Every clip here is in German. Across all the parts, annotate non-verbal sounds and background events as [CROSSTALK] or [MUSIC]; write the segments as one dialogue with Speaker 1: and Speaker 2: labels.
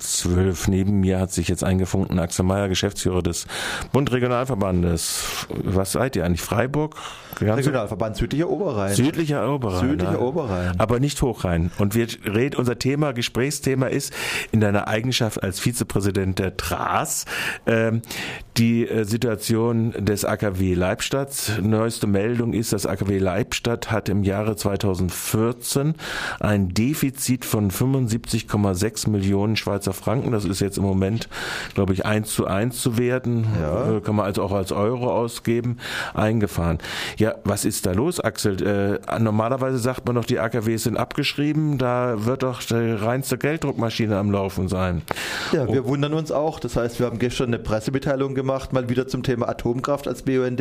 Speaker 1: Zwölf. Neben mir hat sich jetzt eingefunden Axel Mayer, Geschäftsführer des Bund Regionalverbandes. Was seid ihr eigentlich? Freiburg?
Speaker 2: Regionalverband Südlicher Oberrhein.
Speaker 1: Südlicher Oberrhein.
Speaker 2: Südlicher? Oberrhein.
Speaker 1: Aber nicht Hochrhein. Und wir reden, unser Thema, Gesprächsthema ist in deiner Eigenschaft als Vizepräsident der TRAS äh, die äh, Situation des AKW Leibstadt. Neueste Meldung ist, das AKW Leibstadt hat im Jahre 2014 ein Defizit von 75,6 Millionen Schweizer Franken. Das ist jetzt im Moment, glaube ich, eins zu eins zu werden. Ja. Äh, kann man also auch als Euro ausgeben. Eingefahren. Ja, was ist da los, Axel? Äh, normalerweise sagt man doch, die AKWs sind abgeschrieben. Da wird doch die reinste Gelddruckmaschine am Laufen sein.
Speaker 2: Ja, wir oh. wundern uns auch. Das heißt, wir haben gestern eine Pressemitteilung gemacht, mal wieder zum Thema Atomkraft als BUND.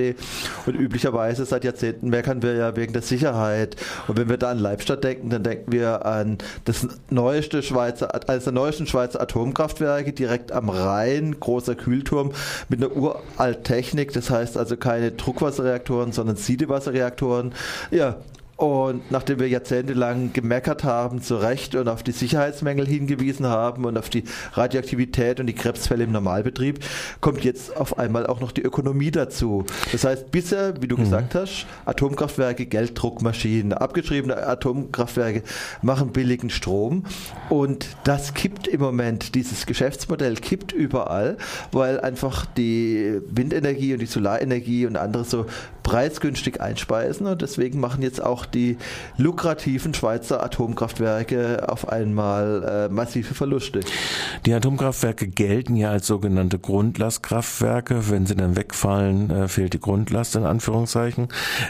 Speaker 2: Und üblicherweise seit Jahrzehnten meckern wir ja wegen der Sicherheit. Und wenn wir da an Leibstadt denken, dann denken wir an das neueste Schweizer, als der neuesten Schweizer Atomkraftwerke direkt am Rhein, großer Kühlturm mit einer uralt Technik, das heißt also keine Druckwasserreaktoren, sondern Siedewasserreaktoren. Ja, und nachdem wir jahrzehntelang gemeckert haben, zu Recht und auf die Sicherheitsmängel hingewiesen haben und auf die Radioaktivität und die Krebsfälle im Normalbetrieb, kommt jetzt auf einmal auch noch die Ökonomie dazu. Das heißt, bisher, wie du mhm. gesagt hast, Atomkraftwerke, Gelddruckmaschinen, abgeschriebene Atomkraftwerke machen billigen Strom und das kippt im Moment, dieses Geschäftsmodell kippt überall, weil einfach die Windenergie und die Solarenergie und andere so preisgünstig einspeisen und deswegen machen jetzt auch die lukrativen Schweizer Atomkraftwerke auf einmal äh, massive Verluste.
Speaker 1: Die Atomkraftwerke gelten ja als sogenannte Grundlastkraftwerke. Wenn sie dann wegfallen, äh, fehlt die Grundlast in Anführungszeichen.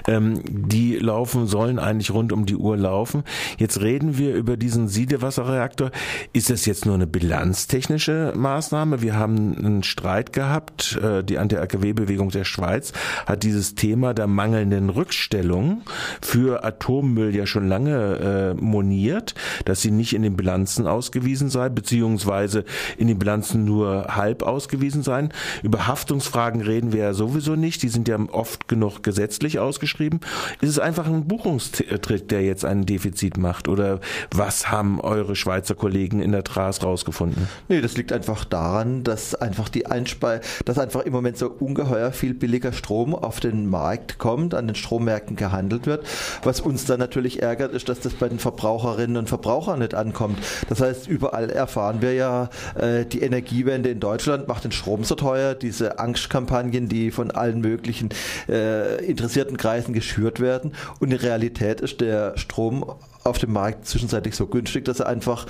Speaker 1: Ähm, die laufen, sollen eigentlich rund um die Uhr laufen. Jetzt reden wir über diesen Siedewasserreaktor. Ist das jetzt nur eine bilanztechnische Maßnahme? Wir haben einen Streit gehabt. Äh, die Anti-AKW-Bewegung der Schweiz hat dieses Thema Thema der mangelnden Rückstellung für Atommüll ja schon lange äh, moniert, dass sie nicht in den Bilanzen ausgewiesen sei, beziehungsweise in den Bilanzen nur halb ausgewiesen seien. Über Haftungsfragen reden wir ja sowieso nicht, die sind ja oft genug gesetzlich ausgeschrieben. Ist es einfach ein Buchungstrick, der jetzt ein Defizit macht? Oder was haben eure Schweizer Kollegen in der TRAS rausgefunden?
Speaker 2: Nee, das liegt einfach daran, dass einfach die Einspei dass einfach im Moment so ungeheuer viel billiger Strom auf den Markt Markt kommt, an den Strommärkten gehandelt wird. Was uns dann natürlich ärgert, ist, dass das bei den Verbraucherinnen und Verbrauchern nicht ankommt. Das heißt, überall erfahren wir ja, äh, die Energiewende in Deutschland macht den Strom so teuer, diese Angstkampagnen, die von allen möglichen äh, interessierten Kreisen geschürt werden. Und in Realität ist der Strom auf dem Markt zwischenzeitlich so günstig, dass er einfach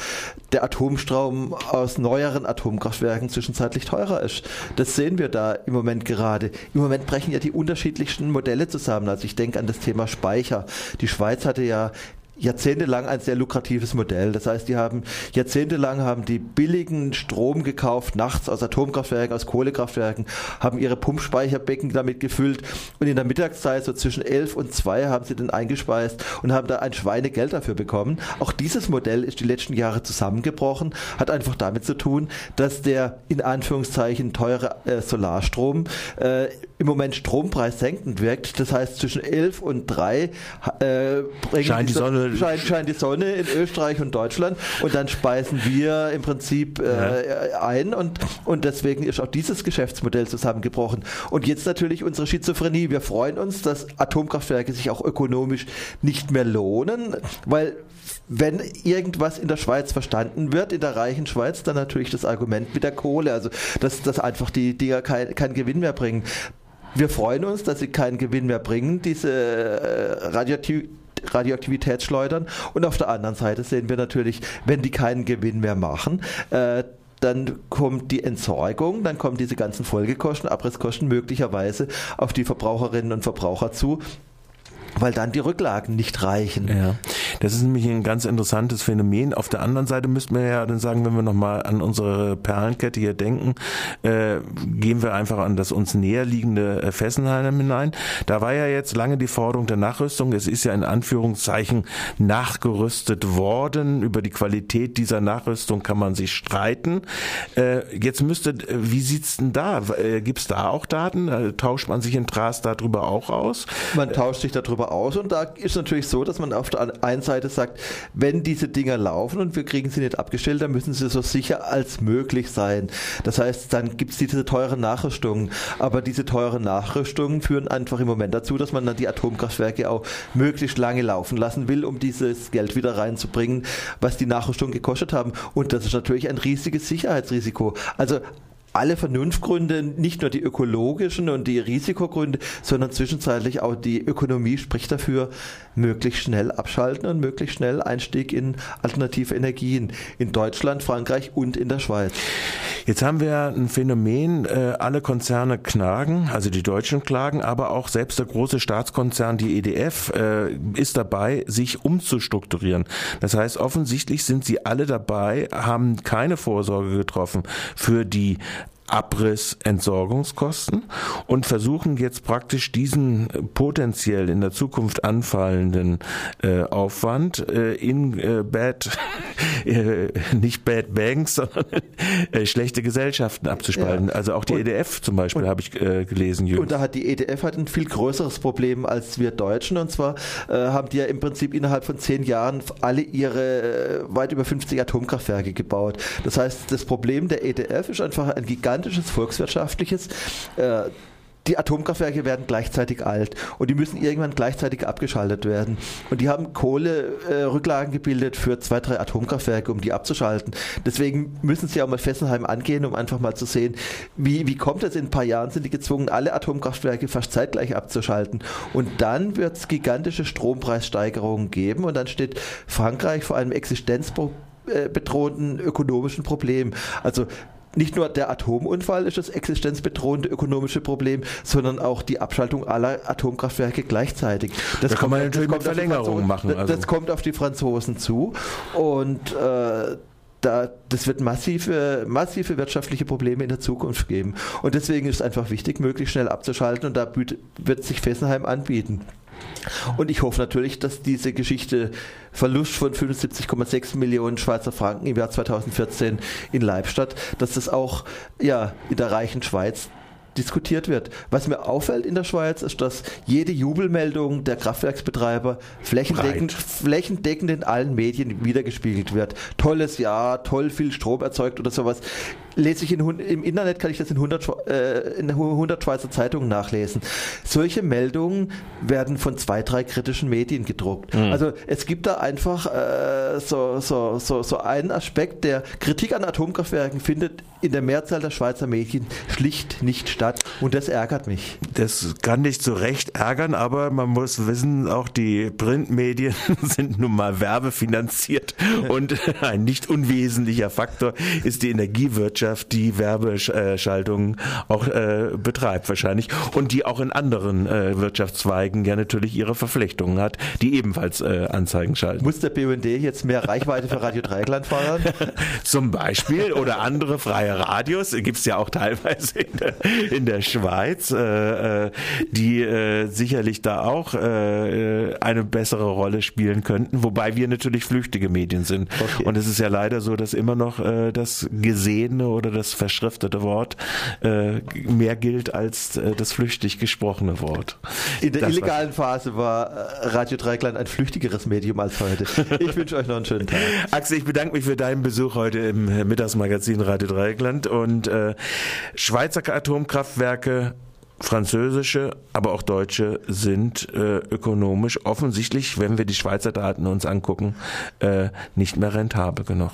Speaker 2: der Atomstrom aus neueren Atomkraftwerken zwischenzeitlich teurer ist. Das sehen wir da im Moment gerade. Im Moment brechen ja die unterschiedlichsten Modelle zusammen. Also ich denke an das Thema Speicher. Die Schweiz hatte ja jahrzehntelang ein sehr lukratives Modell. Das heißt, die haben jahrzehntelang haben die billigen Strom gekauft, nachts aus Atomkraftwerken, aus Kohlekraftwerken, haben ihre Pumpspeicherbecken damit gefüllt und in der Mittagszeit so zwischen elf und zwei haben sie den eingespeist und haben da ein Schweinegeld dafür bekommen. Auch dieses Modell ist die letzten Jahre zusammengebrochen, hat einfach damit zu tun, dass der in Anführungszeichen teure äh, Solarstrom äh, im Moment Strompreis senkend wirkt. Das heißt, zwischen elf und drei äh,
Speaker 1: bringen scheint die Sonne
Speaker 2: scheint, scheint die Sonne in Österreich und Deutschland und dann speisen wir im Prinzip äh, ja. ein und, und deswegen ist auch dieses Geschäftsmodell zusammengebrochen. Und jetzt natürlich unsere Schizophrenie. Wir freuen uns, dass Atomkraftwerke sich auch ökonomisch nicht mehr lohnen, weil wenn irgendwas in der Schweiz verstanden wird, in der reichen Schweiz, dann natürlich das Argument mit der Kohle, also dass, dass einfach die Dinger keinen kein Gewinn mehr bringen. Wir freuen uns, dass sie keinen Gewinn mehr bringen, diese äh, Radioaktivität Radioaktivitätsschleudern. Und auf der anderen Seite sehen wir natürlich, wenn die keinen Gewinn mehr machen, äh, dann kommt die Entsorgung, dann kommen diese ganzen Folgekosten, Abrisskosten möglicherweise auf die Verbraucherinnen und Verbraucher zu weil dann die Rücklagen nicht reichen.
Speaker 1: Ja, das ist nämlich ein ganz interessantes Phänomen. Auf der anderen Seite müssten wir ja dann sagen, wenn wir nochmal an unsere Perlenkette hier denken, äh, gehen wir einfach an das uns näher liegende äh, Fessenheim hinein. Da war ja jetzt lange die Forderung der Nachrüstung. Es ist ja in Anführungszeichen nachgerüstet worden. Über die Qualität dieser Nachrüstung kann man sich streiten. Äh, jetzt müsste, äh, wie sieht's denn da? Äh, Gibt es da auch Daten? Tauscht man sich in Tras darüber auch aus?
Speaker 2: Man tauscht sich darüber wir aus. Und da ist natürlich so, dass man auf der einen Seite sagt, wenn diese Dinger laufen und wir kriegen sie nicht abgestellt, dann müssen sie so sicher als möglich sein. Das heißt, dann gibt es diese teuren Nachrüstungen. Aber diese teuren Nachrüstungen führen einfach im Moment dazu, dass man dann die Atomkraftwerke auch möglichst lange laufen lassen will, um dieses Geld wieder reinzubringen, was die Nachrüstung gekostet haben. Und das ist natürlich ein riesiges Sicherheitsrisiko. Also alle Vernunftgründe, nicht nur die ökologischen und die Risikogründe, sondern zwischenzeitlich auch die Ökonomie spricht dafür, möglichst schnell abschalten und möglichst schnell Einstieg in alternative Energien in Deutschland, Frankreich und in der Schweiz.
Speaker 1: Jetzt haben wir ein Phänomen, äh, alle Konzerne klagen, also die Deutschen klagen, aber auch selbst der große Staatskonzern, die EDF, äh, ist dabei, sich umzustrukturieren. Das heißt, offensichtlich sind sie alle dabei, haben keine Vorsorge getroffen für die Abriss Entsorgungskosten und versuchen jetzt praktisch diesen potenziell in der Zukunft anfallenden äh, Aufwand äh, in äh, bad [LAUGHS] äh, nicht bad banks [LAUGHS] sondern äh, schlechte Gesellschaften abzuspalten. Ja. Also auch die und, EDF zum Beispiel habe ich äh, gelesen.
Speaker 2: Jüngst. Und da hat die EDF hat ein viel größeres Problem als wir Deutschen und zwar äh, haben die ja im Prinzip innerhalb von zehn Jahren alle ihre äh, weit über 50 Atomkraftwerke gebaut. Das heißt, das Problem der EDF ist einfach ein gigantisches gigantisches volkswirtschaftliches. Äh, die Atomkraftwerke werden gleichzeitig alt und die müssen irgendwann gleichzeitig abgeschaltet werden. Und die haben Kohlerücklagen äh, gebildet für zwei, drei Atomkraftwerke, um die abzuschalten. Deswegen müssen sie auch mal Fessenheim angehen, um einfach mal zu sehen, wie, wie kommt es in ein paar Jahren, sind die gezwungen, alle Atomkraftwerke fast zeitgleich abzuschalten. Und dann wird es gigantische Strompreissteigerungen geben und dann steht Frankreich vor einem existenzbedrohenden ökonomischen Problem. Also nicht nur der Atomunfall ist das existenzbedrohende ökonomische Problem, sondern auch die Abschaltung aller Atomkraftwerke gleichzeitig.
Speaker 1: Das da kommt, kann man natürlich mit Verlängerungen machen.
Speaker 2: Also. Das kommt auf die Franzosen zu und äh, da, das wird massive, massive wirtschaftliche Probleme in der Zukunft geben. Und deswegen ist es einfach wichtig, möglichst schnell abzuschalten und da wird sich Fessenheim anbieten. Und ich hoffe natürlich, dass diese Geschichte Verlust von 75,6 Millionen Schweizer Franken im Jahr 2014 in Leibstadt, dass das auch ja, in der reichen Schweiz diskutiert wird. Was mir auffällt in der Schweiz, ist, dass jede Jubelmeldung der Kraftwerksbetreiber flächendeckend, flächendeckend in allen Medien wiedergespiegelt wird. Tolles Jahr, toll viel Strom erzeugt oder sowas. Lese ich in, im Internet, kann ich das in 100, äh, in 100 Schweizer Zeitungen nachlesen. Solche Meldungen werden von zwei, drei kritischen Medien gedruckt. Mhm. Also es gibt da einfach äh, so, so, so, so einen Aspekt, der Kritik an Atomkraftwerken findet in der Mehrzahl der Schweizer Medien schlicht nicht statt. Und das ärgert mich.
Speaker 1: Das kann nicht so recht ärgern, aber man muss wissen, auch die Printmedien [LAUGHS] sind nun mal werbefinanziert und [LAUGHS] ein nicht unwesentlicher Faktor ist die Energiewirtschaft, die Werbeschaltungen auch äh, betreibt wahrscheinlich und die auch in anderen äh, Wirtschaftszweigen ja natürlich ihre Verflechtungen hat, die ebenfalls äh, Anzeigen schalten.
Speaker 2: Muss der BUND jetzt mehr Reichweite für Radio Dreieckland fordern? [LAUGHS]
Speaker 1: Zum Beispiel oder andere freie Radios, gibt es ja auch teilweise in der, in der Schweiz, äh, äh, die äh, sicherlich da auch eine bessere Rolle spielen könnten, wobei wir natürlich flüchtige Medien sind. Okay. Und es ist ja leider so, dass immer noch das gesehene oder das verschriftete Wort äh, mehr gilt als äh, das flüchtig gesprochene Wort.
Speaker 2: In der das illegalen Phase war äh, Radio Dreikland ein flüchtigeres Medium als heute. Ich [LAUGHS] wünsche euch noch einen schönen Tag.
Speaker 1: Axel, ich bedanke mich für deinen Besuch heute im Mittagsmagazin Radio Dreikland. Und äh, Schweizer Atomkraftwerke französische, aber auch deutsche sind äh, ökonomisch offensichtlich, wenn wir die Schweizer Daten uns angucken, äh, nicht mehr rentabel genug.